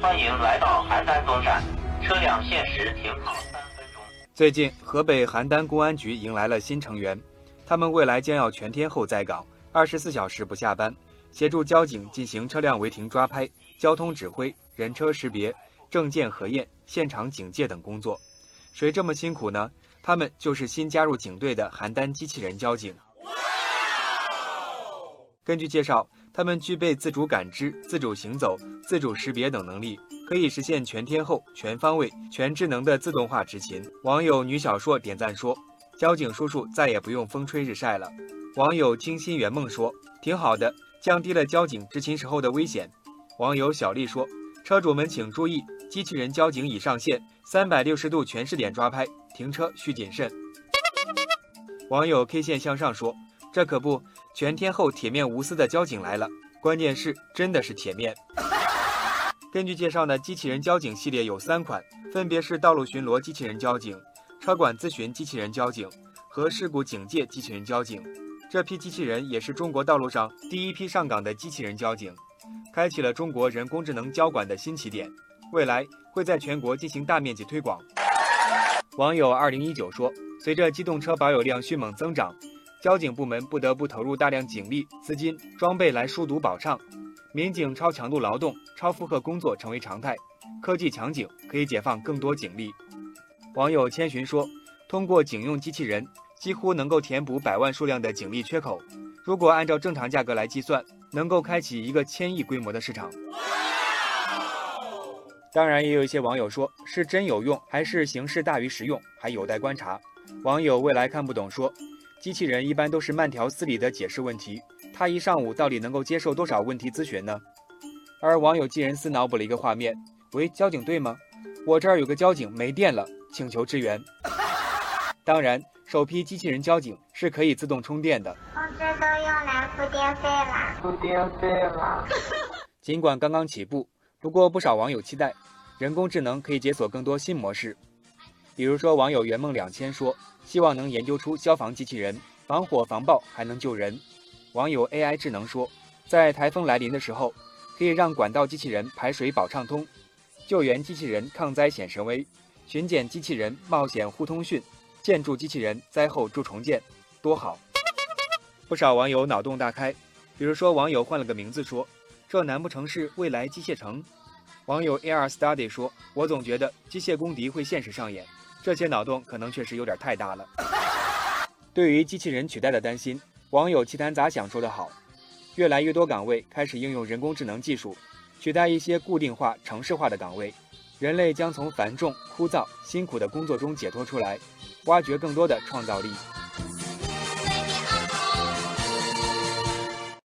欢迎来到邯郸东站，车辆限时停靠三分钟。最近，河北邯郸公安局迎来了新成员，他们未来将要全天候在岗，二十四小时不下班，协助交警进行车辆违停抓拍、交通指挥、人车识别、证件核验、现场警戒等工作。谁这么辛苦呢？他们就是新加入警队的邯郸机器人交警。根据介绍，他们具备自主感知、自主行走、自主识别等能力，可以实现全天候、全方位、全智能的自动化执勤。网友女小硕点赞说：“交警叔叔再也不用风吹日晒了。”网友清新圆梦说：“挺好的，降低了交警执勤时候的危险。”网友小丽说：“车主们请注意，机器人交警已上线，三百六十度全视点抓拍，停车需谨慎。”网友 K 线向上说：“这可不，全天候铁面无私的交警来了，关键是真的是铁面。”根据介绍呢，机器人交警系列有三款，分别是道路巡逻机器人交警、车管咨询机器人交警和事故警戒机器人交警。这批机器人也是中国道路上第一批上岗的机器人交警，开启了中国人工智能交管的新起点。未来会在全国进行大面积推广。网友二零一九说。随着机动车保有量迅猛增长，交警部门不得不投入大量警力、资金、装备来疏堵保畅。民警超强度劳动、超负荷工作成为常态，科技强警可以解放更多警力。网友千寻说：“通过警用机器人，几乎能够填补百万数量的警力缺口。如果按照正常价格来计算，能够开启一个千亿规模的市场。”当然，也有一些网友说：“是真有用，还是形式大于实用，还有待观察。”网友未来看不懂说，机器人一般都是慢条斯理的解释问题，他一上午到底能够接受多少问题咨询呢？而网友既人思脑补了一个画面：喂，交警队吗？我这儿有个交警没电了，请求支援。当然，首批机器人交警是可以自动充电的。我这都用来付电费了，付电费了。尽管刚刚起步，不过不少网友期待，人工智能可以解锁更多新模式。比如说，网友圆梦两千说，希望能研究出消防机器人，防火防爆还能救人。网友 AI 智能说，在台风来临的时候，可以让管道机器人排水保畅通，救援机器人抗灾显神威，巡检机器人冒险互通讯，建筑机器人灾后助重建，多好！不少网友脑洞大开，比如说网友换了个名字说，这难不成是未来机械城？网友 AR Study 说，我总觉得机械公敌会现实上演。这些脑洞可能确实有点太大了。对于机器人取代的担心，网友奇谈杂想说得好：越来越多岗位开始应用人工智能技术，取代一些固定化、程式化的岗位，人类将从繁重、枯燥、辛苦的工作中解脱出来，挖掘更多的创造力。